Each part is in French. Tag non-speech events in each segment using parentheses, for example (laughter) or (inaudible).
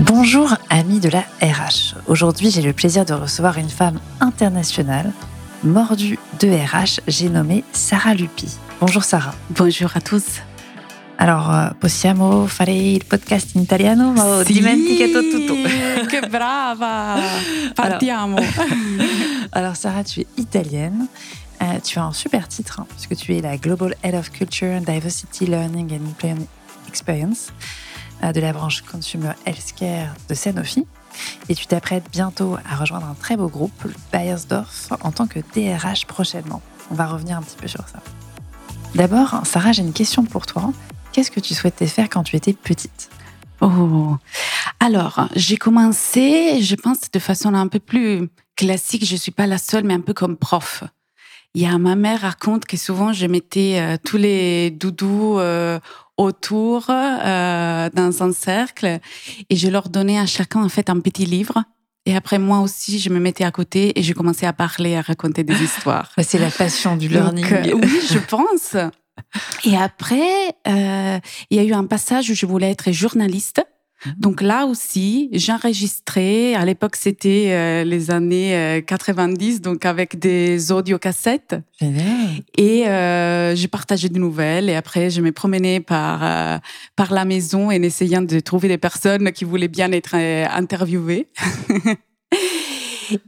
Bonjour amis de la RH. Aujourd'hui j'ai le plaisir de recevoir une femme internationale, mordue de RH, j'ai nommé Sarah Lupi. Bonjour Sarah. Bonjour à tous. Alors, eh, possiamo fare il podcast in italiano? Ma ho Sì, dimenticato tutto. (laughs) Che brava! (laughs) Partiamo. (laughs) Alors, Sarah, tu es italienne. Euh, tu as un super titre, hein, puisque tu es la Global Head of Culture, Diversity, Learning and Employment Experience euh, de la branche Consumer Healthcare de Sanofi. Et tu t'apprêtes bientôt à rejoindre un très beau groupe, Bayersdorf, en tant que DRH prochainement. On va revenir un petit peu sur ça. D'abord, Sarah, j'ai une question pour toi. Qu'est-ce que tu souhaitais faire quand tu étais petite? Oh. Alors, j'ai commencé, je pense, de façon un peu plus classique. Je suis pas la seule, mais un peu comme prof. Il y a ma mère raconte que souvent je mettais euh, tous les doudous euh, autour euh, dans un cercle et je leur donnais à chacun en fait un petit livre. Et après moi aussi, je me mettais à côté et je commençais à parler, à raconter des histoires. (laughs) C'est la passion du Donc, learning. euh, oui, je pense. Et après, euh, il y a eu un passage où je voulais être journaliste. Mhm. Donc là aussi, j'enregistrais. À l'époque, c'était euh, les années euh, 90, donc avec des audiocassettes. Et euh, je partageais des nouvelles. Et après, je me promenais par euh, par la maison en essayant de trouver des personnes qui voulaient bien être euh, interviewées. (laughs)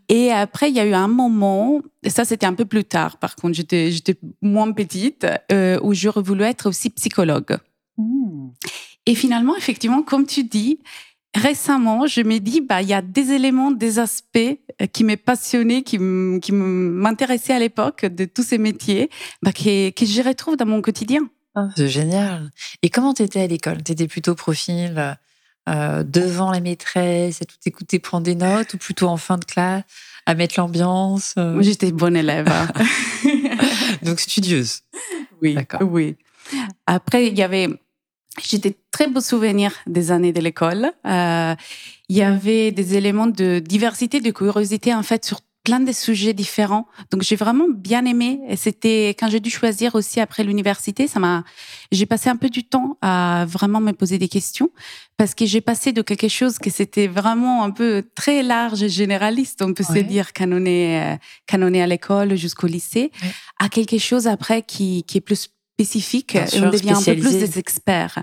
Et après, il y a eu un moment, ça c'était un peu plus tard, par contre, j'étais moins petite, euh, où j'aurais voulu être aussi psychologue. Et finalement, effectivement, comme tu dis, récemment, je me dis, bah, il y a des éléments, des aspects euh, qui m'ont passionné, qui m'intéressaient à l'époque de tous ces métiers, bah, que, que je retrouve dans mon quotidien. Ah, C'est génial. Et comment t'étais à l'école? T'étais plutôt profil euh, devant la maîtresse, à tout écouter, prendre des notes, ou plutôt en fin de classe, à mettre l'ambiance euh, j'étais bonne élève. hein. (laughs) Donc studieuse. Oui, D'accord. oui. Après, il y avait, j'ai des très beaux souvenirs des années de l'école. Euh, il y avait des éléments de diversité, de curiosité en fait sur plein de sujets différents. Donc j'ai vraiment bien aimé. Et c'était quand j'ai dû choisir aussi après l'université, ça m'a, j'ai passé un peu du temps à vraiment me poser des questions parce que j'ai passé de quelque chose que c'était vraiment un peu très large et généraliste, on peut Ouais. se dire quand on est euh, quand on est à l'école jusqu'au lycée, Ouais. à quelque chose après qui qui est plus spécifique et on devient un peu plus des experts.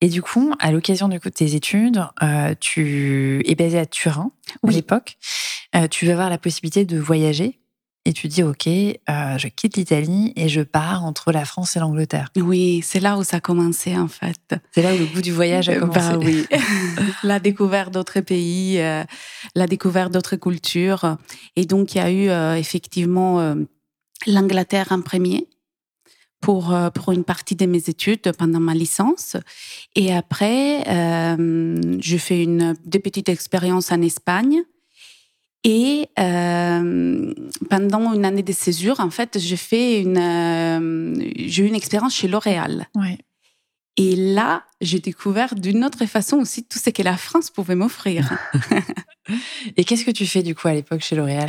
Et du coup, à l'occasion de tes études, euh, tu es basé à Turin à Oui. l'époque. Euh, tu vas avoir la possibilité de voyager. Et tu dis, OK, euh, je quitte l'Italie et je pars entre la France et l'Angleterre. Oui, c'est là où ça a commencé en fait. C'est là où le goût du voyage a commencé. Bah oui. (laughs) (laughs) la découverte d'autres pays, la découverte d'autres cultures. Et donc, il y a eu effectivement l'Angleterre en premier pour, euh, pour une partie de mes études pendant ma licence. Et après, euh, je fais une, des petites expériences en Espagne. Et euh, pendant une année de césure, en fait, j'ai fait une, euh, j'ai eu une expérience chez L'Oréal. Ouais. Et là, j'ai découvert d'une autre façon aussi tout ce que la France pouvait m'offrir. (laughs) Et qu'est-ce que tu fais du coup à l'époque chez L'Oréal?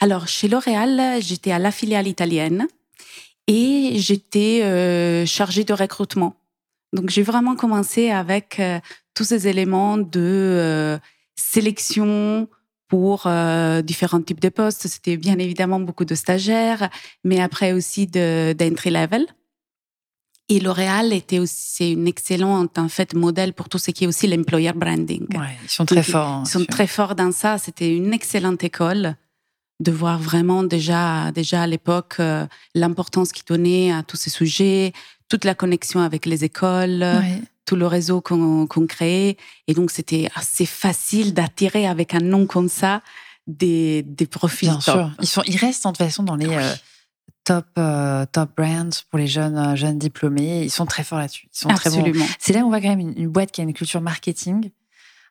Alors, chez L'Oréal, j'étais à la filiale italienne et j'étais euh, chargée de recrutement. Donc, j'ai vraiment commencé avec euh, tous ces éléments de euh, sélection pour euh, différents types de postes. C'était bien évidemment beaucoup de stagiaires, mais après aussi de- d'entry level. Et L'Oréal était aussi c'est une excellente en fait modèle pour tout ce qui est aussi l'employer branding. Ouais, ils sont très Donc, forts. hein, Ils sont là-dessus. très forts dans ça. C'était une excellente école de voir vraiment déjà, déjà à l'époque euh, l'importance qu'ils donnaient à tous ces sujets, toute la connexion avec les écoles, Ouais. tout le réseau qu'on qu'on créait. Et donc, c'était assez facile d'attirer avec un nom comme ça des, des profils Bien top. sûr. Ils, sont, ils restent de toute façon dans les Oui. euh, top, euh, top brands pour les jeunes, euh, jeunes diplômés. Ils sont très forts là-dessus. Ils sont très bons. Absolument. C'est là où on voit quand même une, une boîte qui a une culture marketing,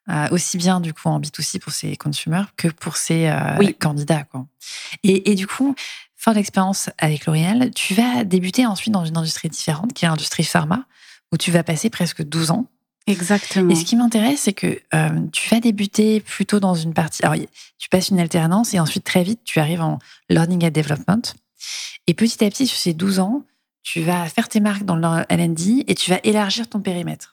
euh, aussi bien du coup en B2C pour ses consumers que pour ses euh, Oui. candidats. Quoi. Et, et du coup, fin d'expérience avec L'Oréal, tu vas débuter ensuite dans une industrie différente, qui est l'industrie pharma, où tu vas passer presque 12 ans. Exactement. Et ce qui m'intéresse, c'est que euh, tu vas débuter plutôt dans une partie. Alors, tu passes une alternance et ensuite, très vite, tu arrives en Learning and Development. Et petit à petit, sur ces 12 ans, tu vas faire tes marques dans le LD et tu vas élargir ton périmètre.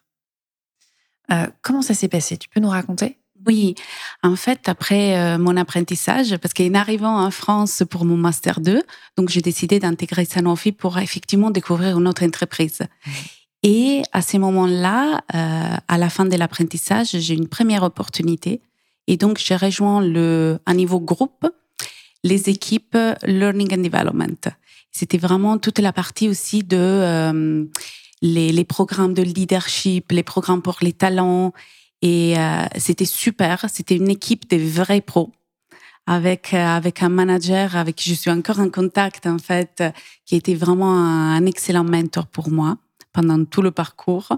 Comment ça s'est passé? Tu peux nous raconter? Oui, en fait, après mon apprentissage, parce qu'en arrivant en France pour mon master 2, donc j'ai décidé d'intégrer Sanofi pour effectivement découvrir une autre entreprise. Mmh. Et à ce moment-là, à la fin de l'apprentissage, j'ai une première opportunité. Et donc, j'ai rejoint le, un niveau groupe les équipes Learning and Development. C'était vraiment toute la partie aussi de euh, les, les, programmes de leadership, les programmes pour les talents. Et euh, c'était super. C'était une équipe de vrais pros avec euh, avec un manager avec qui je suis encore en contact en fait, qui était vraiment un, excellent mentor pour moi pendant tout le parcours.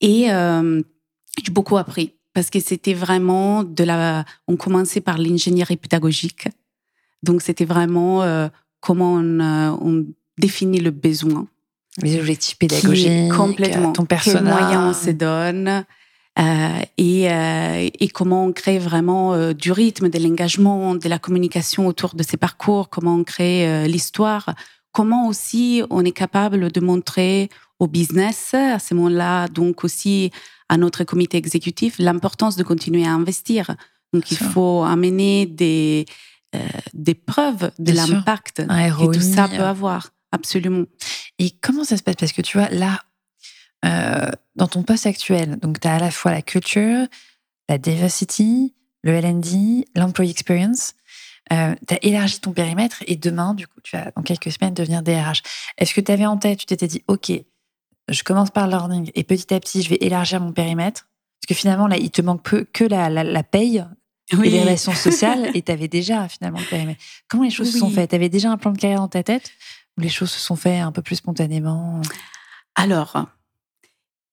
Et j'ai beaucoup appris parce que c'était vraiment de la. On commençait par l'ingénierie pédagogique donc, c'était vraiment euh, comment euh, on, définit le besoin. Les objectifs pédagogiques, complètement, ton personnage. Quels moyens on se donne. Euh, et, et, comment on crée vraiment du rythme, de l'engagement, de la communication autour de ces parcours, comment on crée l'histoire, comment aussi on est capable de montrer au business, à ce moment-là, donc aussi à notre comité exécutif, l'importance de continuer à investir. Donc il faut amener des, euh, des preuves de l'impact que tout ça peut avoir. Absolument. Et comment ça se passe? Parce que tu vois, là, euh, dans ton poste actuel, donc tu as à la fois la culture, la diversity, le LD, l'employee experience. Euh, tu as élargi ton périmètre et demain, du coup, tu vas dans quelques semaines devenir DRH. Est-ce que tu avais en tête, tu t'étais dit, OK, je commence par le learning et petit à petit, je vais élargir mon périmètre? Parce que finalement, là, il te manque peu, que la, la, la paye oui. et les relations sociales, (laughs) et tu avais déjà finalement le périmètre. Comment les choses se sont faites? Tu avais déjà un plan de carrière dans ta tête? Les choses se sont faites un peu plus spontanément? Alors,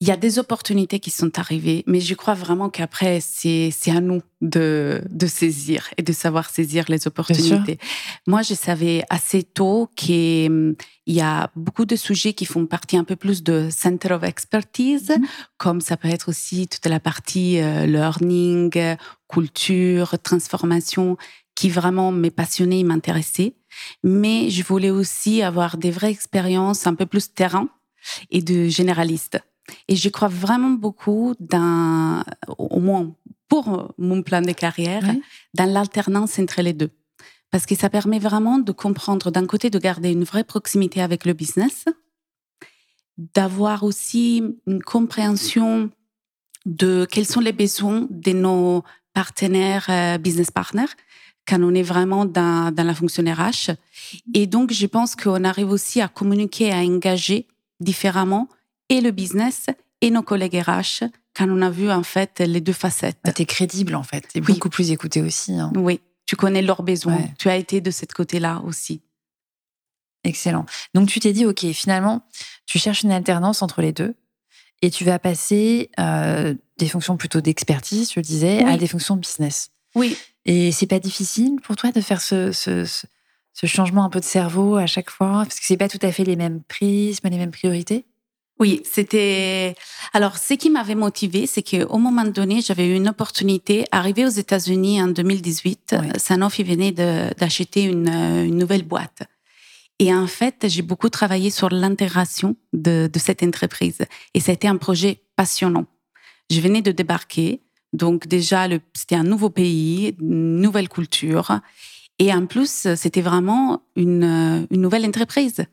il y a des opportunités qui sont arrivées, mais je crois vraiment qu'après, c'est, c'est à nous de, de saisir et de savoir saisir les opportunités. Moi, je savais assez tôt qu'il hum, y a beaucoup de sujets qui font partie un peu plus de center of expertise, mm-hmm. comme ça peut être aussi toute la partie euh, learning, culture, transformation, qui vraiment m'est passionnée et m'intéressait. Mais je voulais aussi avoir des vraies expériences un peu plus terrain et de généraliste. Et je crois vraiment beaucoup dans, au moins pour mon plan de carrière, dans l'alternance entre les deux. Parce que ça permet vraiment de comprendre, d'un côté, de garder une vraie proximité avec le business, d'avoir aussi une compréhension de quels sont les besoins de nos partenaires, euh, business partners, quand on est vraiment dans, dans la fonction RH. Et donc, je pense qu'on arrive aussi à communiquer, à engager différemment et le business et nos collègues RH quand on a vu en fait les deux facettes. Bah, tu es crédible en fait, es beaucoup plus écouté aussi. Hein. Oui, tu connais leurs besoins, tu as été de ce côté-là aussi. Excellent. Donc tu t'es dit, OK, finalement, tu cherches une alternance entre les deux et tu vas passer euh, des fonctions plutôt d'expertise, je le disais, à des fonctions business. Oui. Et c'est pas difficile pour toi de faire ce, ce, ce, changement un peu de cerveau à chaque fois? Parce que c'est pas tout à fait les mêmes prismes, les mêmes priorités? Oui, c'était. Alors, ce qui m'avait motivé, c'est qu'au moment donné, j'avais eu une opportunité. Arrivé aux États-Unis en 2018, Sanofi venait d'acheter une, une, nouvelle boîte. Et en fait, j'ai beaucoup travaillé sur l'intégration de, de, cette entreprise. Et ça a été un projet passionnant. Je venais de débarquer. Donc, déjà, c'était un nouveau pays, une nouvelle culture. Et en plus, c'était vraiment une, une nouvelle entreprise.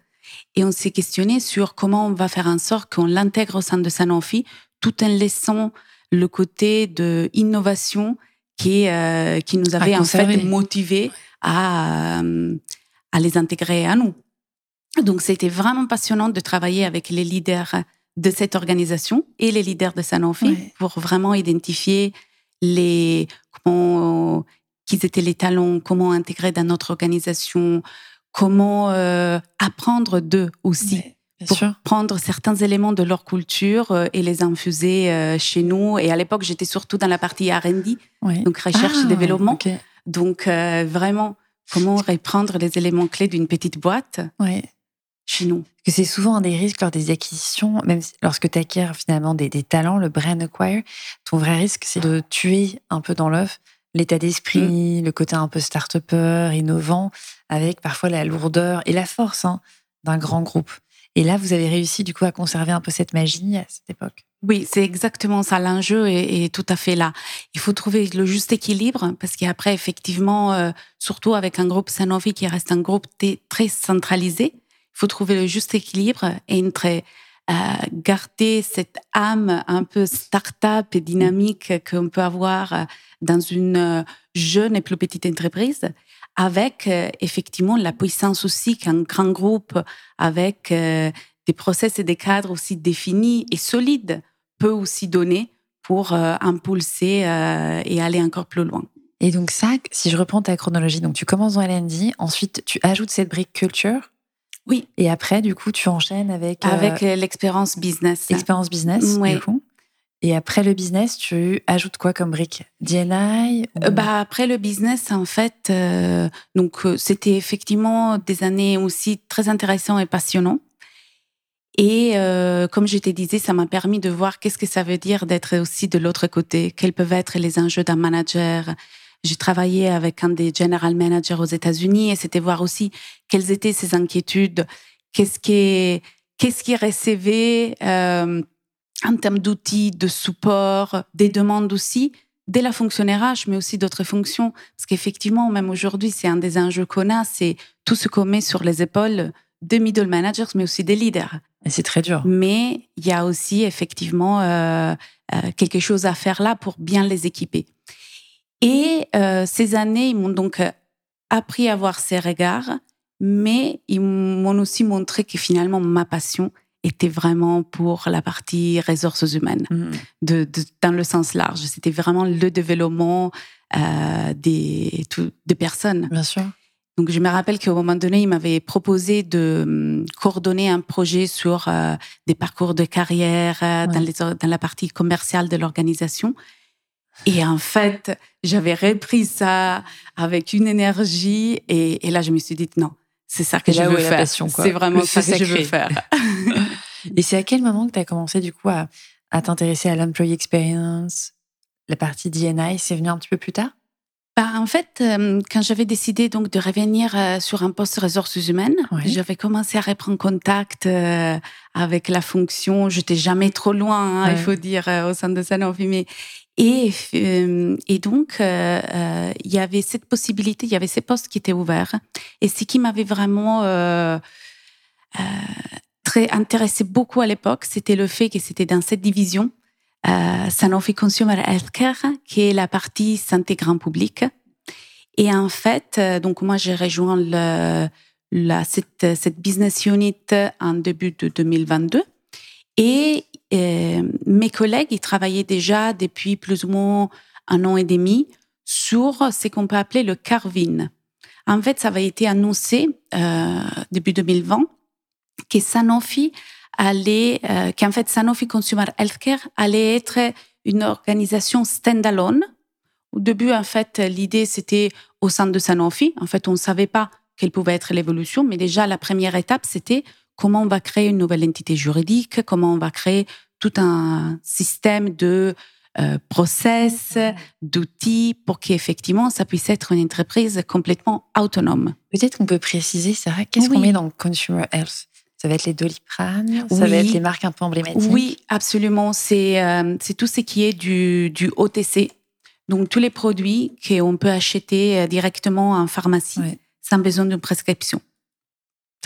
Et on s'est questionné sur comment on va faire en sorte qu'on l'intègre au sein de Sanofi tout en laissant le côté de innovation qui, euh, qui nous avait en fait motivé à, euh, à les intégrer à nous. Donc c'était vraiment passionnant de travailler avec les leaders de cette organisation et les leaders de Sanofi pour vraiment identifier les comment qui étaient les talents, comment intégrer dans notre organisation, comment euh, apprendre d'eux aussi. pour prendre certains éléments de leur culture euh, et les infuser euh, chez nous. Et à l'époque, j'étais surtout dans la partie R&D, donc recherche et ah, développement. Donc vraiment, comment reprendre les éléments clés d'une petite boîte chez nous. Que c'est souvent un des risques lors des acquisitions, même lorsque tu acquiers finalement des, des, talents, le brain acquire, ton vrai risque, c'est de tuer un peu dans l'œuf l'état d'esprit, mm. le côté un peu start-upper, innovant, avec parfois la lourdeur et la force hein, d'un grand groupe. Et là, vous avez réussi du coup à conserver un peu cette magie à cette époque. Oui, c'est exactement ça. L'enjeu est, tout à fait là. Il faut trouver le juste équilibre parce qu'après, effectivement, euh, surtout avec un groupe Sanofi qui reste un groupe très centralisé, faut trouver le juste équilibre entre euh, garder cette âme un peu start-up et dynamique qu'on peut avoir euh, dans une jeune et plus petite entreprise avec effectivement la puissance aussi qu'un grand groupe avec des process et des cadres aussi définis et solides peut aussi donner pour euh, impulser euh, et aller encore plus loin. Et donc ça, si je reprends ta chronologie, donc tu commences dans LND, ensuite tu ajoutes cette brique culture. Oui. Et après, du coup, tu enchaînes avec... Euh, avec l'expérience business. Expérience business, du coup. Et après le business, tu ajoutes quoi comme brique? DNI bah Après le business, en fait, donc c'était effectivement des années aussi très intéressantes et passionnantes. Et euh, comme je te disais, ça m'a permis de voir qu'est-ce que ça veut dire d'être aussi de l'autre côté, quels peuvent être les enjeux d'un manager. J'ai travaillé avec un des general managers aux États-Unis et c'était voir aussi quelles étaient ses inquiétudes, qu'est-ce qui qu'est-ce qui recevait euh, en termes d'outils, de support, des demandes aussi dès la fonction RH, mais aussi d'autres fonctions. Parce qu'effectivement, même aujourd'hui, c'est un des enjeux qu'on a, c'est tout ce qu'on met sur les épaules de middle managers, mais aussi des leaders. Et c'est très dur. Mais il y a aussi effectivement euh, euh, quelque chose à faire là pour bien les équiper. Et euh, ces années, ils m'ont donc appris à avoir ces regards, mais ils m'ont aussi montré que finalement ma passion était vraiment pour la partie ressources humaines, mmh. de, dans le sens large. C'était vraiment le développement des, des personnes. Bien sûr. Donc, je me rappelle qu'au moment donné, il m'avait proposé de hum, coordonner un projet sur euh, des parcours de carrière euh, dans, les, dans la partie commerciale de l'organisation. Et en fait, j'avais repris ça avec une énergie. Et, là, je me suis dit, non, c'est ça que (laughs) je veux faire. C'est vraiment ça que je veux faire. et c'est à quel moment que tu as commencé, du coup, à, à t'intéresser à l'employee experience La partie DNI, c'est venu un petit peu plus tard? Bah, en fait, euh, quand j'avais décidé donc de revenir euh, sur un poste ressources humaines, j'avais commencé à reprendre contact euh, avec la fonction. J'étais jamais trop loin, hein, il faut dire, au sein de Sanofi. Mais et et donc il y avait cette possibilité, il y avait ces postes qui étaient ouverts. Et ce qui m'avait vraiment très intéressé beaucoup à l'époque, c'était le fait que c'était dans cette division euh, Sanofi Consumer Healthcare, qui est la partie santé grand public. Et en fait, euh, donc moi, j'ai rejoint cette, cette, business unit en début de 2022. Et euh, mes collègues, ils travaillaient déjà depuis plus ou moins un an et demi sur ce qu'on peut appeler le Carvin. En fait, ça avait été annoncé euh, début 2020 que Sanofi allait, euh, qu'en fait Sanofi Consumer Healthcare allait être une organisation standalone. Au début, en fait, l'idée c'était au sein de Sanofi. En fait, on ne savait pas quelle pouvait être l'évolution, mais déjà la première étape c'était comment on va créer une nouvelle entité juridique, comment on va créer tout un système de euh, process, d'outils pour qu'effectivement ça puisse être une entreprise complètement autonome? Peut-être qu'on peut préciser, Sarah, qu'est-ce qu'on met dans Consumer Health? Ça va être les doliprane, ça va être les marques un peu emblématiques. Oui, absolument. C'est euh, tout ce qui est du, du OTC. Donc, tous les produits qu'on peut acheter euh, directement en pharmacie sans besoin d'une prescription.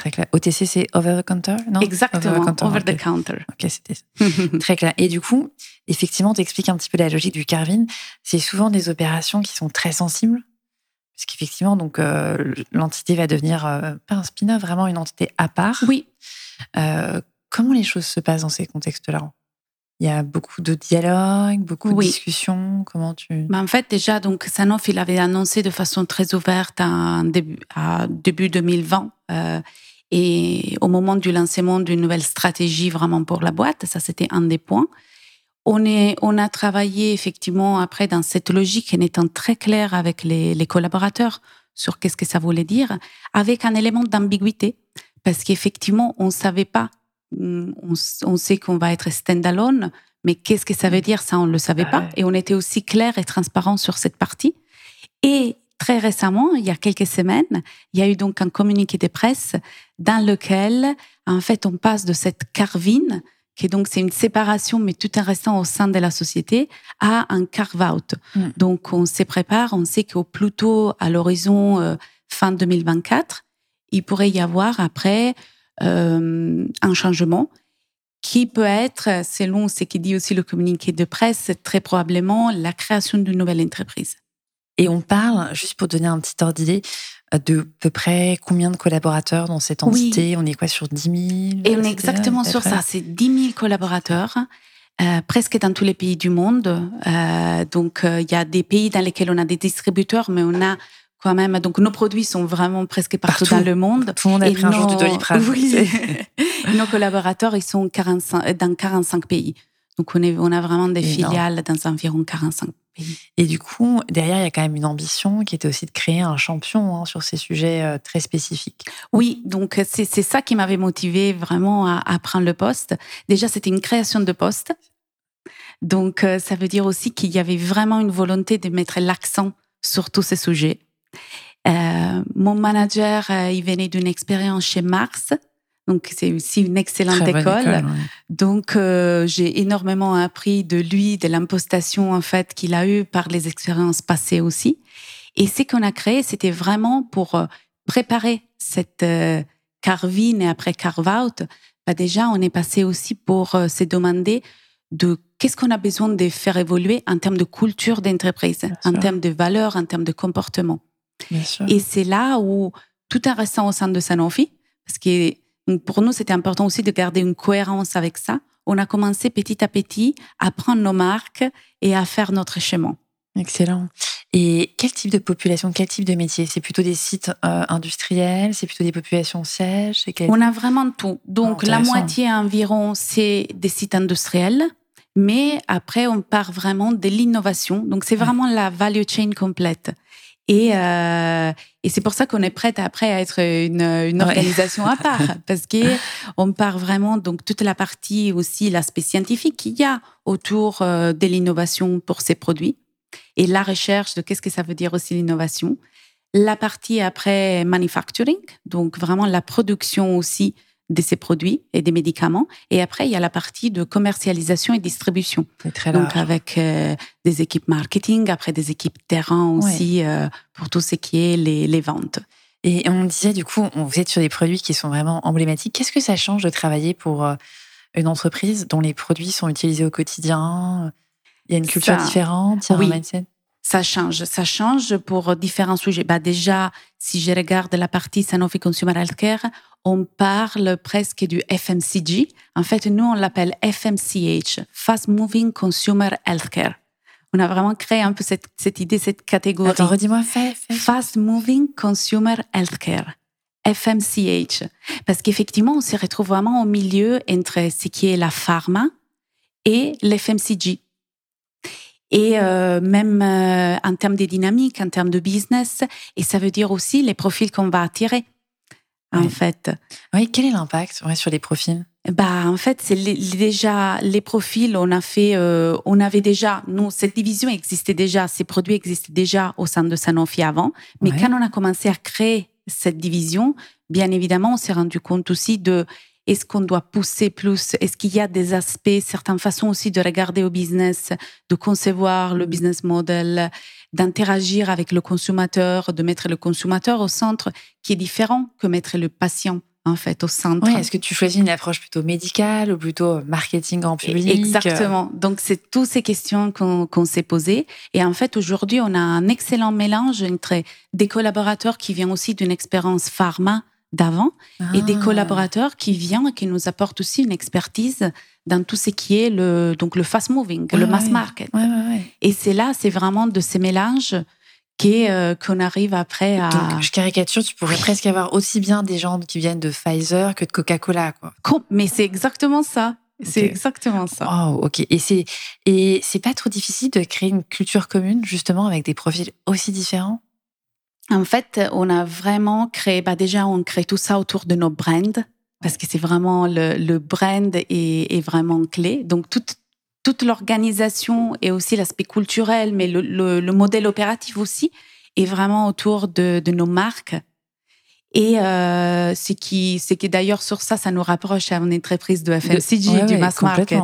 Très clair. OTC, c'est over the counter, non? Exactement, over the counter. Ok, c'était (laughs) très clair. Et du coup, effectivement, tu expliques un petit peu la logique du Carvin. C'est souvent des opérations qui sont très sensibles parce qu'effectivement, donc euh, l'entité va devenir euh, pas un spin-off, vraiment une entité à part. Oui. Euh, comment les choses se passent dans ces contextes-là? Il y a beaucoup de dialogues, beaucoup de discussions. Comment tu bah, En fait, déjà, donc Sanofi l'avait annoncé de façon très ouverte en début, à début 2020. Et au moment du lancement d'une nouvelle stratégie vraiment pour la boîte, ça c'était un des points. On, est, on a travaillé effectivement après dans cette logique en étant très clair avec les, les collaborateurs sur qu'est-ce que ça voulait dire, avec un élément d'ambiguïté, parce qu'effectivement, on ne savait pas, mm, on, on sait qu'on va être standalone, mais qu'est-ce que ça veut dire, ça, on ne le savait pas. Et on était aussi clair et transparent sur cette partie. Et très récemment, il y a quelques semaines, il y a eu donc un communiqué de presse dans lequel, en fait, on passe de cette carvine, qui est donc c'est une séparation, mais tout en restant au sein de la société, à un carve-out. Mm. Donc, on se prépare, on sait qu'au plus tôt, à l'horizon euh, fin 2024, il pourrait y avoir après euh, un changement qui peut être, selon ce qui dit aussi le communiqué de presse, très probablement la création d'une nouvelle entreprise. Et on parle, juste pour donner un petit ordre d'idée, de peu près combien de collaborateurs dans cette entité? On est quoi sur 10 000 Et on est exactement sur ça, c'est 10 000 collaborateurs. Euh, presque dans tous les pays du monde. Euh, donc, euh, il y a des pays dans lesquels on a des distributeurs, mais on a quand même. Donc, nos produits sont vraiment presque partout, dans le monde. Tout le monde a pris un jour du Doliprane. (laughs) Oui. (laughs) nos collaborateurs, ils sont 45, dans 45 pays. Donc, on, est, on a vraiment des filiales dans environ 45 pays. Et du coup, derrière, il y a quand même une ambition qui était aussi de créer un champion hein, sur ces sujets euh, très spécifiques. Oui, donc c'est ça qui m'avait motivé vraiment à, à, prendre le poste. Déjà, c'était une création de poste. Donc, euh, ça veut dire aussi qu'il y avait vraiment une volonté de mettre l'accent sur tous ces sujets. Euh, mon manager, euh, il venait d'une expérience chez Mars, donc c'est aussi une excellente école. Donc euh, j'ai énormément appris de lui, de l'impostation en fait qu'il a eu par les expériences passées aussi. Et ce qu'on a créé, c'était vraiment pour euh, préparer cette euh, carve-in et après carve-out. Bah déjà, on est passé aussi pour euh, se demander de qu'est-ce qu'on a besoin de faire évoluer en termes de culture d'entreprise, en termes de valeurs, en termes de comportement. Et c'est là où, tout en restant au sein de Sanofi, parce que pour nous, c'était important aussi de garder une cohérence avec ça, on a commencé petit à petit à prendre nos marques et à faire notre chemin. Excellent. Et quel type de population, quel type de métier? C'est plutôt des sites euh, industriels, c'est plutôt des populations sièges? On a vraiment tout. Donc la moitié environ, c'est des sites industriels. Mais après, on part vraiment de l'innovation. Donc, c'est vraiment la value chain complète. Et, euh, et c'est pour ça qu'on est prête après à être une, une organisation à part, (laughs) parce que on part vraiment donc toute la partie aussi l'aspect scientifique qu'il y a autour euh, de l'innovation pour ces produits. Et la recherche de qu'est-ce que ça veut dire aussi l'innovation. La partie après manufacturing, donc vraiment la production aussi de ces produits et des médicaments. Et après, il y a la partie de commercialisation et distribution. Très Donc avec euh, des équipes marketing, après des équipes terrain aussi euh, pour tout ce qui est les, les, ventes. Et on disait du coup, vous êtes sur des produits qui sont vraiment emblématiques. Qu'est-ce que ça change de travailler pour euh, une entreprise dont les produits sont utilisés au quotidien? Il y a une culture différente, il y a un mindset? Ça change. Ça change pour différents sujets. Bah déjà, si je regarde la partie Sanofi Consumer Healthcare, on parle presque du FMCG. En fait, nous, on l'appelle FMCH, Fast Moving Consumer Healthcare. On a vraiment créé un peu cette, cette idée, cette catégorie. Attends, redis-moi, Fast Moving Consumer Healthcare. FMCH. Parce qu'effectivement, on se retrouve vraiment au milieu entre ce qui est la pharma et l'FMCG. Et euh, même euh, en termes de dynamique, en termes de business, et ça veut dire aussi les profils qu'on va attirer en fait. Oui, quel est l'impact sur les profils? Bah, en fait, c'est déjà les profils. On a fait, euh, on avait déjà, nous, cette division existait déjà, ces produits existaient déjà au sein de Sanofi avant. Mais quand on a commencé à créer cette division, bien évidemment, on s'est rendu compte aussi de est-ce qu'on doit pousser plus? Est-ce qu'il y a des aspects, certaines façons aussi de regarder au business, de concevoir le business model, d'interagir avec le consommateur, de mettre le consommateur au centre, qui est différent que mettre le patient en fait au centre. Est-ce que tu choisis une approche plutôt médicale ou plutôt marketing en public? Exactement. Donc c'est toutes ces questions qu'on s'est posées. Et en fait aujourd'hui on a un excellent mélange entre des collaborateurs qui viennent aussi d'une expérience pharma d'avant et des ah. collaborateurs qui viennent et qui nous apportent aussi une expertise dans tout ce qui est le donc le fast moving, le mass market. et c'est là, c'est vraiment de ces mélanges euh, qu'on arrive après à. Donc, je caricature, tu pourrais presque avoir aussi bien des gens qui viennent de Pfizer que de Coca-Cola, quoi. Mais c'est exactement ça. C'est exactement ça. Ok. Et c'est et c'est pas trop difficile de créer une culture commune justement avec des profils aussi différents? En fait, on a vraiment créé, bah déjà, on crée tout ça autour de nos brands, parce que c'est vraiment le, le brand est, est, vraiment clé. Donc, toute, toute l'organisation et aussi l'aspect culturel, mais le, le, le, modèle opératif aussi, est vraiment autour de, de nos marques. Et euh, ce qui, c'est que d'ailleurs sur ça, ça nous rapproche à une entreprise de FMCG, du mass market.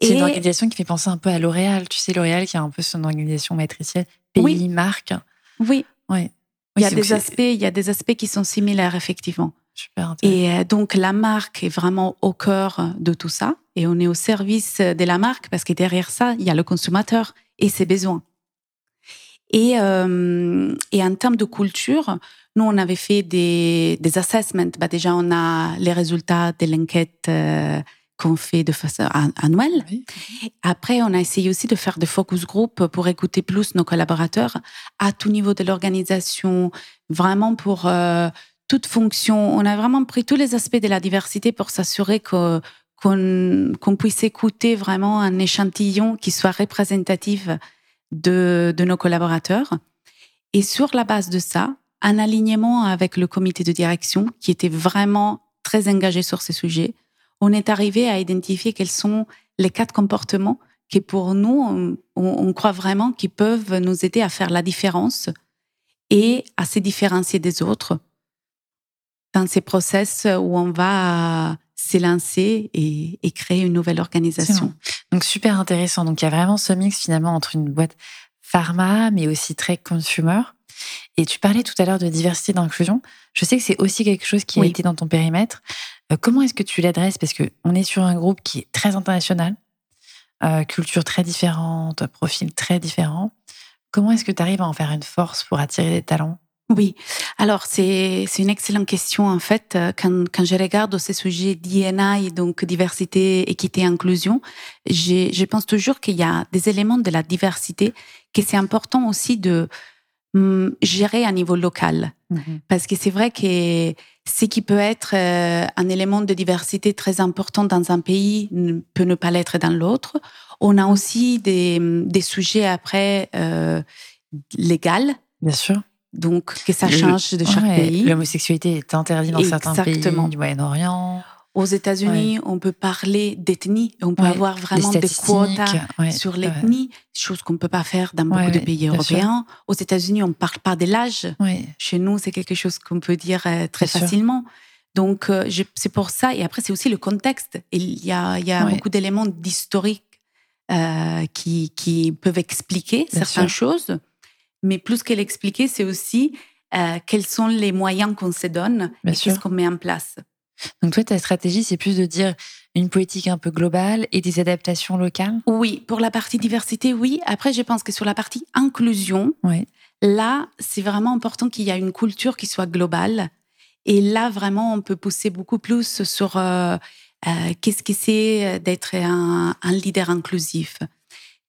C'est une organisation qui fait penser un peu à L'Oréal. Tu sais, L'Oréal qui a un peu son organisation matricielle, pays, oui. marque. Oui. Oui. il y a des aspects, il y a des aspects qui sont similaires effectivement. Super et euh, donc la marque est vraiment au cœur de tout ça et on est au service de la marque parce que derrière ça, il y a le consommateur et ses besoins. Et, euh, et en termes de culture, nous, on avait fait des, des assessments. Bah, déjà, on a les résultats de l'enquête euh, qu'on fait de façon annuelle. Après, on a essayé aussi de faire des focus group pour écouter plus nos collaborateurs à tout niveau de l'organisation, vraiment pour euh, fonction. On a vraiment pris tous les aspects de la diversité pour s'assurer qu'on puisse écouter vraiment un échantillon qui soit représentatif de, nos collaborateurs. Et sur la base de ça, un alignement avec le comité de direction qui était vraiment très engagé sur ces sujets, on est arrivé à identifier quels sont les quatre comportements qui, pour nous, on, croit vraiment qu'ils peuvent nous aider à faire la différence et à se différencier des autres dans ces process où on va s'élancer et, et créer une nouvelle organisation. Donc super intéressant. Donc il y a vraiment ce mix finalement entre une boîte pharma, mais aussi très consumer. Et tu parlais tout à l'heure de diversité d'inclusion. Je sais que c'est aussi quelque chose qui a été dans ton périmètre. Euh, comment est-ce que tu l'adresses? Parce qu'on est sur un groupe qui est très international, euh, culture très différente, profil très différent. Comment est-ce que tu arrives à en faire une force pour attirer des talents? Oui, alors c'est une excellente question en fait. Euh, quand, quand je regarde ces sujets d'INI, donc diversité, équité, inclusion, je pense toujours qu'il y a des éléments de la diversité que c'est important aussi de hum, gérer à niveau local. Mhm. Parce que c'est vrai que ce qui peut être euh, un élément de diversité très important dans un pays peut ne pas l'être dans l'autre. On a aussi des, des sujets après euh, légaux. Bien sûr donc, que ça change de chaque pays. L'homosexualité est interdite dans certains pays du Moyen-Orient. Aux États-Unis, on peut parler d'ethnie, on peut avoir vraiment des quotas sur l'ethnie, chose qu'on ne peut pas faire dans beaucoup de pays européens. Aux États-Unis, on ne parle pas de l'âge. Chez nous, c'est quelque chose qu'on peut dire euh, très facilement. Donc, euh, c'est pour ça. Et après, c'est aussi le contexte. Il y a, il y a beaucoup d'éléments d'historique euh, qui, qui peuvent expliquer certaines choses. Mais plus qu'elle expliquer, c'est aussi euh, quels sont les moyens qu'on se donne et qu'est-ce qu'on met en place. Donc toi, ta stratégie, c'est plus de dire une politique un peu globale et des adaptations locales? Oui, pour la partie diversité, oui. Après, je pense que sur la partie inclusion, là, c'est vraiment important qu'il y ait une culture qui soit globale. Et là, vraiment, on peut pousser beaucoup plus sur euh, euh, qu'est-ce que c'est d'être un, un, leader inclusif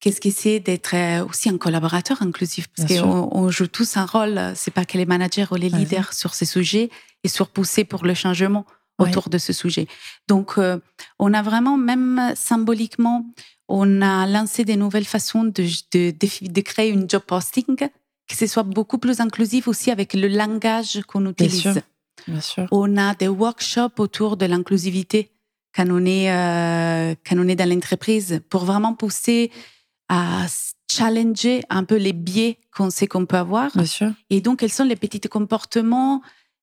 qu'est-ce que c'est d'être euh, aussi un collaborateur inclusif? Parce qu'on on joue tous un rôle. C'est pas que les managers ou les leaders sur ces sujets et sur pousser pour le changement autour de ce sujet. Donc, euh, on a vraiment, même symboliquement, on a lancé des nouvelles façons de, de, de, créer une job posting, que ce soit beaucoup plus inclusif aussi avec le langage qu'on utilise. Bien sûr. On a des workshops autour de l'inclusivité quand on est, euh, quand on est dans l'entreprise pour vraiment pousser à challenger un peu les biais qu'on sait qu'on peut avoir. Bien sûr. Et donc, quels sont les petits comportements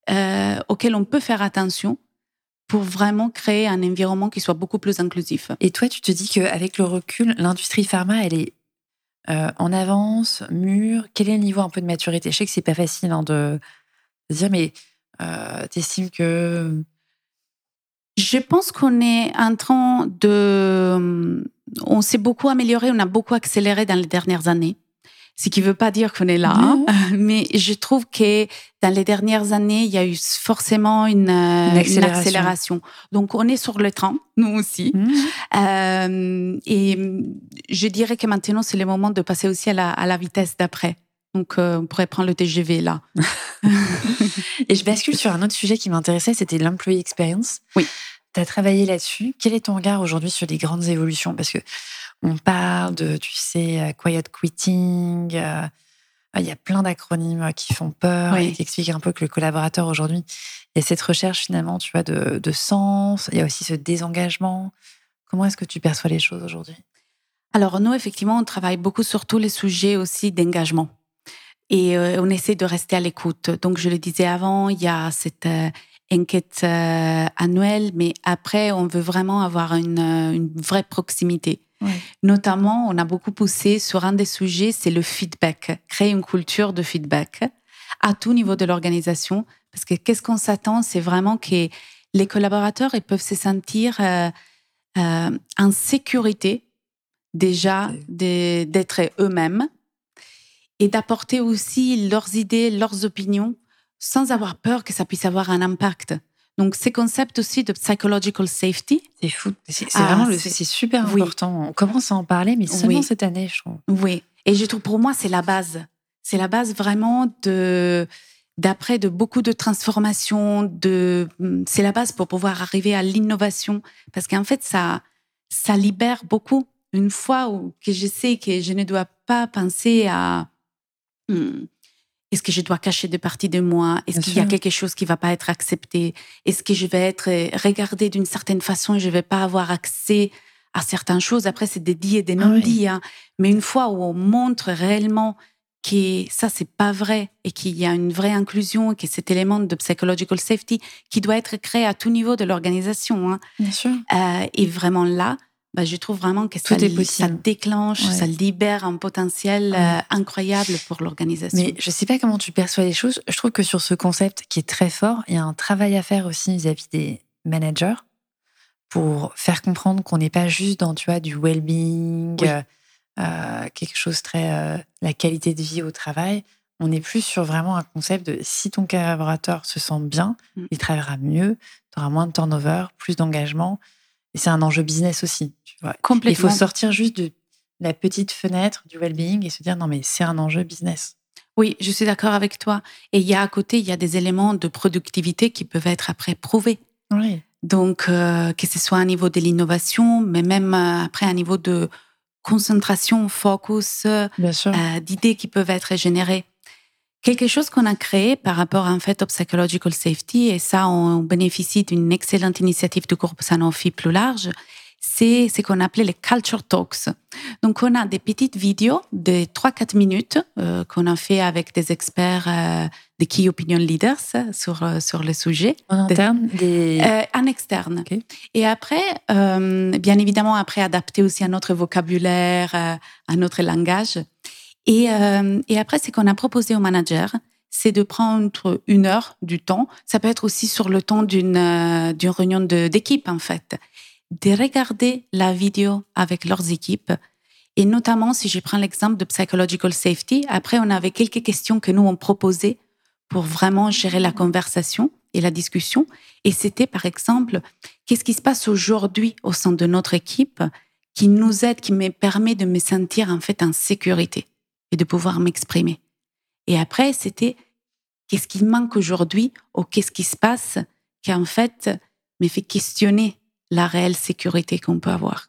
euh, auxquels on peut faire attention pour vraiment créer un environnement qui soit beaucoup plus inclusif. Et toi, tu te dis qu'avec le recul, l'industrie pharma, elle est euh, en avance, mûre. Quel est le niveau un peu de maturité? Je sais que c'est pas facile hein, de, dire, mais euh, tu estimes que je pense qu'on est en train de... On s'est beaucoup amélioré, on a beaucoup accéléré dans les dernières années. Ce qui ne veut pas dire qu'on est là, hein. (laughs) mais je trouve que dans les dernières années, il y a eu forcément une, une, accélération. Donc, on est sur le train, (laughs) nous aussi. Mmh. Euh, et je dirais que maintenant, c'est le moment de passer aussi à la, à la vitesse d'après. Donc, euh, on pourrait prendre le TGV là. (laughs) et je bascule sur un autre sujet qui m'intéressait, c'était l'employee experience. Oui. Tu as travaillé là-dessus. Quel est ton regard aujourd'hui sur les grandes évolutions? Parce que on parle de, tu sais, euh, quiet quitting. Euh, il y a plein d'acronymes qui font peur et qui expliquent un peu que le collaborateur aujourd'hui, il y a cette recherche finalement, tu vois, de, de sens. Il y a aussi ce désengagement. Comment est-ce que tu perçois les choses aujourd'hui? Alors nous, effectivement, on travaille beaucoup sur tous les sujets aussi d'engagement Et on essaie de rester à l'écoute. Donc, je le disais avant, il y a cette enquête annuelle, mais après, on veut vraiment avoir une, une vraie proximité. Notamment, on a beaucoup poussé sur un des sujets, c'est le feedback, créer une culture de feedback à tout niveau de l'organisation. Parce que qu'est-ce qu'on s'attend, c'est vraiment que les collaborateurs ils peuvent se sentir euh, euh, en sécurité déjà d'être eux-mêmes et d'apporter aussi leurs idées, leurs opinions sans avoir peur que ça puisse avoir un impact. Donc, ces concepts aussi de psychological safety. C'est fou. C'est ah, vraiment c'est super important. On commence à en parler, mais seulement cette année, je trouve. Oui. Et je trouve pour moi, c'est la base. C'est la base vraiment de d'après de beaucoup de transformations. De c'est la base pour pouvoir arriver à l'innovation parce qu'en fait, ça ça libère beaucoup. Une fois où, que je sais que je ne dois pas penser à hmm, est-ce que je dois cacher des parties de moi? Est-ce qu'il y a quelque chose qui va pas être accepté? Est-ce que je vais être euh, regardée d'une certaine façon et je vais pas avoir accès à certaines choses? Après, c'est des dits et des ah non-dits. Hein. Mais une fois où on montre réellement que ça, c'est pas vrai et qu'il y a une vraie inclusion et que cet élément de psychological safety qui doit être créé à tout niveau de l'organisation hein, Bien sûr. Euh, est vraiment là, bah, je trouve vraiment que ça, ça déclenche, ça libère un potentiel euh, incroyable pour l'organisation. Mais je ne sais pas comment tu perçois les choses. Je trouve que sur ce concept qui est très fort, il y a un travail à faire aussi vis-à-vis des managers pour faire comprendre qu'on n'est pas juste dans tu vois, du well-being, euh, euh, quelque chose très. la qualité de vie au travail. On est plus sur vraiment un concept de si ton collaborateur se sent bien, mm. il travaillera mieux, tu auras moins de turnover, plus d'engagement. Et c'est un enjeu business aussi. Tu vois. Complètement. Il faut sortir juste de la petite fenêtre du well-being et se dire non, mais c'est un enjeu business. Oui, je suis d'accord avec toi. Et il y a à côté, il y a des éléments de productivité qui peuvent être après prouvés. Oui. Donc, euh, que ce soit à niveau de l'innovation, mais même euh, après à niveau de concentration, focus, euh, d'idées qui peuvent être générées. Quelque chose qu'on a créé par rapport en fait au psychological safety, et ça, on bénéficie d'une excellente initiative du groupe Sanofi plus large, c'est ce qu'on appelait les culture talks. Donc, on a des petites vidéos de 3-4 minutes euh, qu'on a fait avec des experts, euh, des key opinion leaders sur, euh, sur le sujet. En interne des... En externe. Et après, bien évidemment, après, adapter aussi à notre vocabulaire, à notre langage. Et, euh, et après, ce qu'on a proposé au manager, c'est de prendre une heure du temps. Ça peut être aussi sur le temps d'une euh, d'une réunion d'équipe, en fait. De regarder la vidéo avec leurs équipes. Et notamment, si je prends l'exemple de psychological safety, après, on avait quelques questions que nous, on proposait pour vraiment gérer la conversation et la discussion. Et c'était, par exemple, qu'est-ce qui se passe aujourd'hui au sein de notre équipe qui nous aide, qui me permet de me sentir, en fait, en sécurité? Et de pouvoir m'exprimer. Et après, c'était qu'est-ce qui manque aujourd'hui ou qu'est-ce qui se passe qui en fait me fait questionner la réelle sécurité qu'on peut avoir.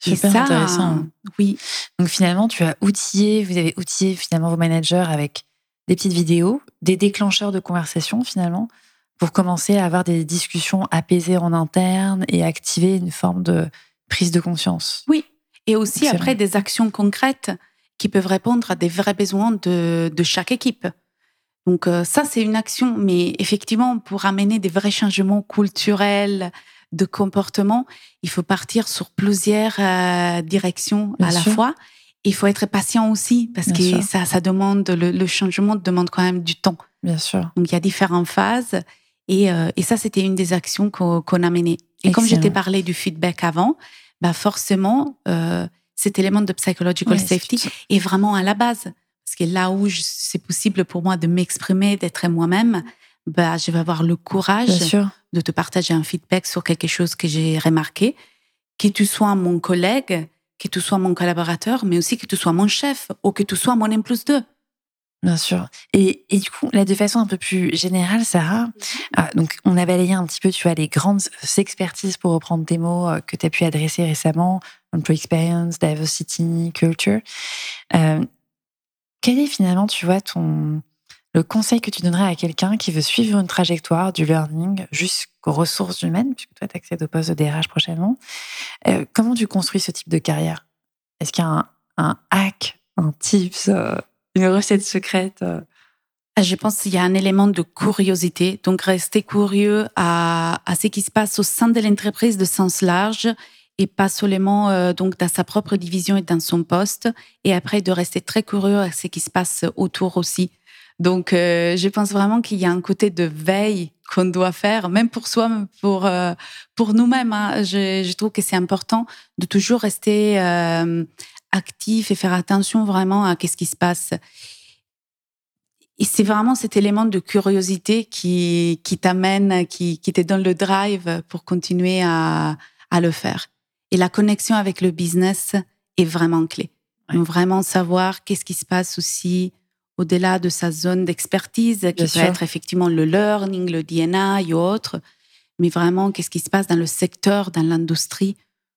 Super intéressant. Oui. Donc finalement, tu as outillé, vous avez outillé finalement vos managers avec des petites vidéos, des déclencheurs de conversation finalement, pour commencer à avoir des discussions apaisées en interne et activer une forme de prise de conscience. Oui. Et aussi après des actions concrètes qui peuvent répondre à des vrais besoins de, de chaque équipe. Donc euh, ça, c'est une action, mais effectivement, pour amener des vrais changements culturels, de comportement, il faut partir sur plusieurs euh, directions à la fois. Il faut être patient aussi, parce que ça, ça demande, le, changement demande quand même du temps. Bien sûr. Donc il y a différentes phases. Et, euh, et ça, c'était une des actions qu'on a menées. Et comme je t'ai parlé du feedback avant, bah forcément, cet élément de psychological safety est, vraiment à la base. Parce que là où c'est possible pour moi de m'exprimer, d'être moi-même, bah, je vais avoir le courage de te partager un feedback sur quelque chose que j'ai remarqué, que tu sois mon collègue, que tu sois mon collaborateur, mais aussi que tu sois mon chef ou que tu sois mon M plus 2. Bien sûr. Et, et, du coup, là, de façon un peu plus générale, Sarah, ah, donc on a balayé un petit peu, tu vois, les grandes expertises, pour reprendre tes mots, euh, que tu as pu adresser récemment, employee experience, diversity, culture. Euh, quel est finalement, tu vois, ton, le conseil que tu donnerais à quelqu'un qui veut suivre une trajectoire du learning jusqu'aux ressources humaines, puisque toi, tu accèdes au poste de DRH prochainement. Euh, comment tu construis ce type de carrière? Est-ce qu'il y a un, hack, un tips une recette secrète ah, je pense qu'il y a un élément de curiosité, donc rester curieux à, à ce qui se passe au sein de l'entreprise de sens large et pas seulement euh, donc dans sa propre division et dans son poste, et après de rester très curieux à ce qui se passe autour aussi. Donc, euh, je pense vraiment qu'il y a un côté de veille qu'on doit faire, même pour soi, pour euh, pour nous-mêmes. Hein. Je, je, trouve que c'est important de toujours rester actif et faire attention vraiment à qu'est-ce qui se passe. Et c'est vraiment cet élément de curiosité qui, qui t'amène, qui, qui te donne le drive pour continuer à, à le faire. Et la connexion avec le business est vraiment clé. Donc vraiment savoir qu'est-ce qui se passe aussi au-delà de sa zone d'expertise, qui peut être effectivement le learning, le DNA ou autre, mais vraiment qu'est-ce qui se passe dans le secteur, dans l'industrie,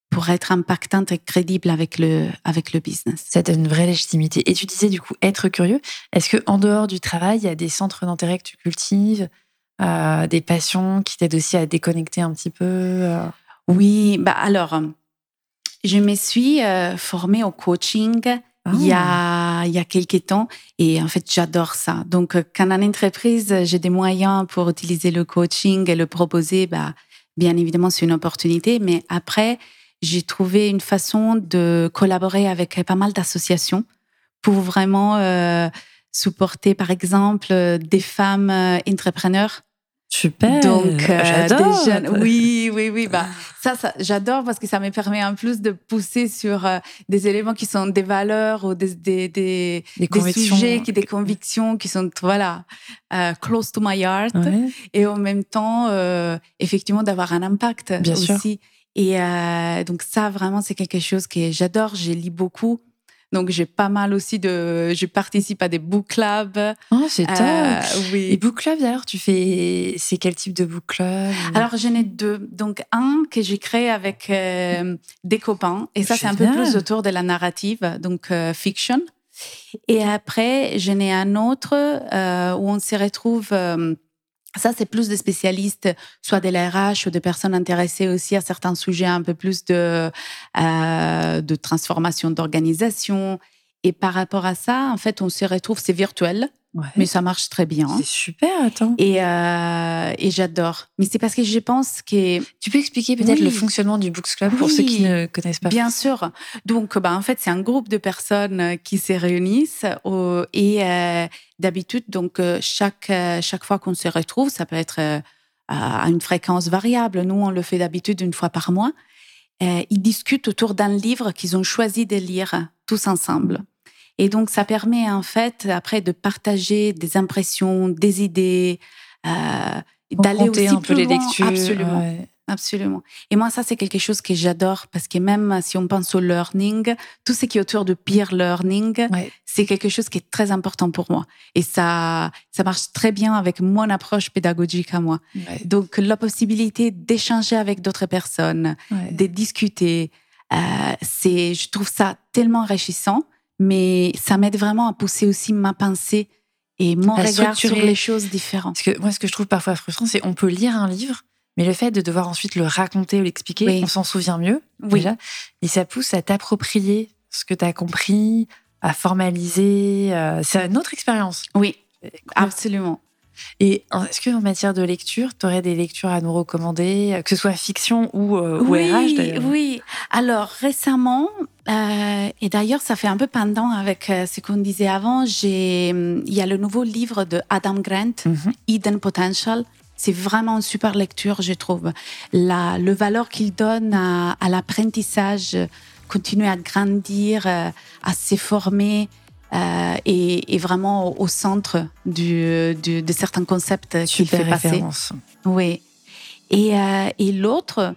pour être impactante et crédible avec le, avec le business. Ça donne une vraie légitimité. Et tu disais du coup être curieux. Est-ce que en dehors du travail, il y a des centres d'intérêt que tu cultives, euh, des passions qui t'aident aussi à déconnecter un petit peu euh? Oui, bah alors, je me suis euh, formée au coaching il, y a, ah. il y a quelques temps et en fait, j'adore ça. Donc, quand en entreprise, j'ai des moyens pour utiliser le coaching et le proposer, bah, bien évidemment, c'est une opportunité. Mais après, j'ai trouvé une façon de collaborer avec pas mal d'associations pour vraiment euh, supporter, par exemple, des femmes euh, entrepreneurs. Super. Donc, euh, j'adore. Oui, oui, oui. Bah, ça, ça j'adore parce que ça me permet en plus de pousser sur euh, des éléments qui sont des valeurs ou des, des, des, des, sujets, qui, des convictions qui sont, voilà, euh, close to my heart. Et en même temps, effectivement, d'avoir un impact Bien aussi. Sûr. Et euh, donc ça, vraiment, c'est quelque chose que j'adore. J'ai lu beaucoup. Donc j'ai pas mal aussi de, je participe à des book clubs. Oh, c'est top. Euh, oui. Et book club d'ailleurs, tu fais, c'est quel type de book club Alors j'en ai deux. Donc un que j'ai créé avec euh, des copains et ça c'est un peu plus autour de la narrative, donc euh, fiction. Et après j'en ai un autre euh, où on se retrouve euh, ça, c'est plus des spécialistes, soit de l'RH ou des personnes intéressées aussi à certains sujets un peu plus de, euh, de transformation d'organisation. Et par rapport à ça, en fait, on se retrouve, c'est virtuel. Mais ça marche très bien. C'est super, attends. Et, euh, et j'adore. Mais c'est parce que je pense que... Tu peux expliquer peut-être le fonctionnement du Books Club pour ceux qui ne connaissent pas Bien sûr. Donc, bah, en fait, c'est un groupe de personnes qui se réunissent au, et euh, d'habitude, donc, euh, chaque, euh, chaque fois qu'on se retrouve, ça peut être euh, à une fréquence variable. Nous, on le fait d'habitude une fois par mois. ils discutent autour d'un livre qu'ils ont choisi de lire tous ensemble. Et donc, ça permet en fait après de partager des impressions, des idées, euh, d'aller aussi un peu les lectures. Absolument. Absolument. Et moi, ça, c'est quelque chose que j'adore parce que même si on pense au learning, tout ce qui est autour de peer learning, c'est quelque chose qui est très important pour moi. Et ça, ça marche très bien avec mon approche pédagogique à moi. Donc, la possibilité d'échanger avec d'autres personnes, de discuter, euh, c'est, je trouve ça tellement enrichissant mais ça m'aide vraiment à pousser aussi ma pensée et mon regard sur les choses différentes. Parce que moi, ce que je trouve parfois frustrant, c'est on peut lire un livre, mais le fait de devoir ensuite le raconter ou l'expliquer, on s'en souvient mieux oui. déjà, et ça pousse à t'approprier ce que tu as compris, à formaliser. Euh, c'est une autre expérience. Oui, absolument. Et est-ce qu'en matière de lecture, tu aurais des lectures à nous recommander, que ce soit fiction ou, euh, oui, RH Oui, alors récemment, euh, et d'ailleurs ça fait un peu pendant avec euh, ce qu'on disait avant, il y a le nouveau livre de Adam Grant, mm Eden Potential. C'est vraiment une super lecture, je trouve. La, le valeur qu'il donne à, à l'apprentissage, continuer à grandir, à se former, euh, et, et, vraiment au centre du, du, de certains concepts qu'il fait passer. Oui. Et, euh, et l'autre,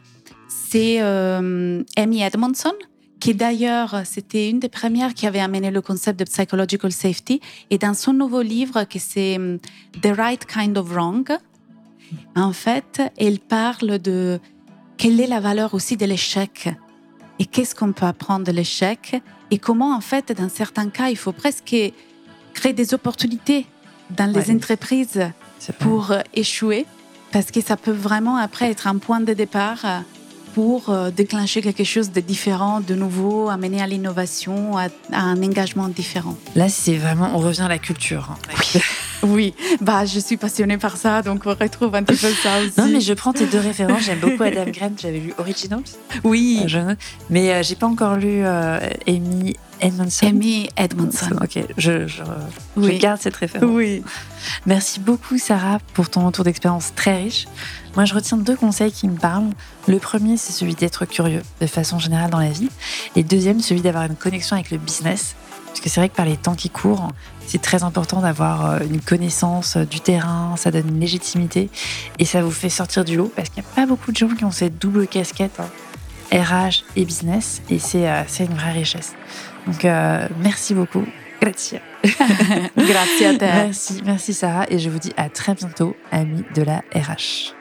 c'est euh, Amy Edmondson, qui d'ailleurs, c'était une des premières qui avait amené le concept de psychological safety. Et dans son nouveau livre, qui c'est euh, The Right Kind of Wrong, en fait, elle parle de quelle est la valeur aussi de l'échec et qu'est-ce qu'on peut apprendre de l'échec? Et comment, en fait, dans certains cas, il faut presque créer des opportunités dans les entreprises pour euh, échouer, parce que ça peut vraiment après être un point de départ pour euh, déclencher quelque chose de différent, de nouveau, amener à l'innovation, à, un engagement différent. Là, c'est vraiment, on revient à la culture. Hein. Oui. (laughs) oui, bah, je suis passionnée par ça, donc on retrouve un petit peu ça aussi. Non, mais je prends tes deux références. J'aime beaucoup Adam Grant, j'avais lu Originals. Oui. Euh, mais euh, j'ai pas encore lu Amy Edmondson. Amy Edmondson. Ok, je, je, garde cette référence. Oui. Merci beaucoup, Sarah, pour ton retour d'expérience très riche. Moi, je retiens deux conseils qui me parlent. Le premier, c'est celui d'être curieux de façon générale dans la vie. Et le deuxième, celui d'avoir une connexion avec le business. Parce que c'est vrai que par les temps qui courent, c'est très important d'avoir euh, une connaissance euh, du terrain, ça donne une légitimité et ça vous fait sortir du lot parce qu'il n'y a pas beaucoup de gens qui ont cette double casquette, RH hein, et business, et euh, c'est une vraie richesse. Donc, merci beaucoup. Grazie. (laughs) Grazie à toi. Merci, merci Sarah, et je vous dis à très bientôt, amis de la RH.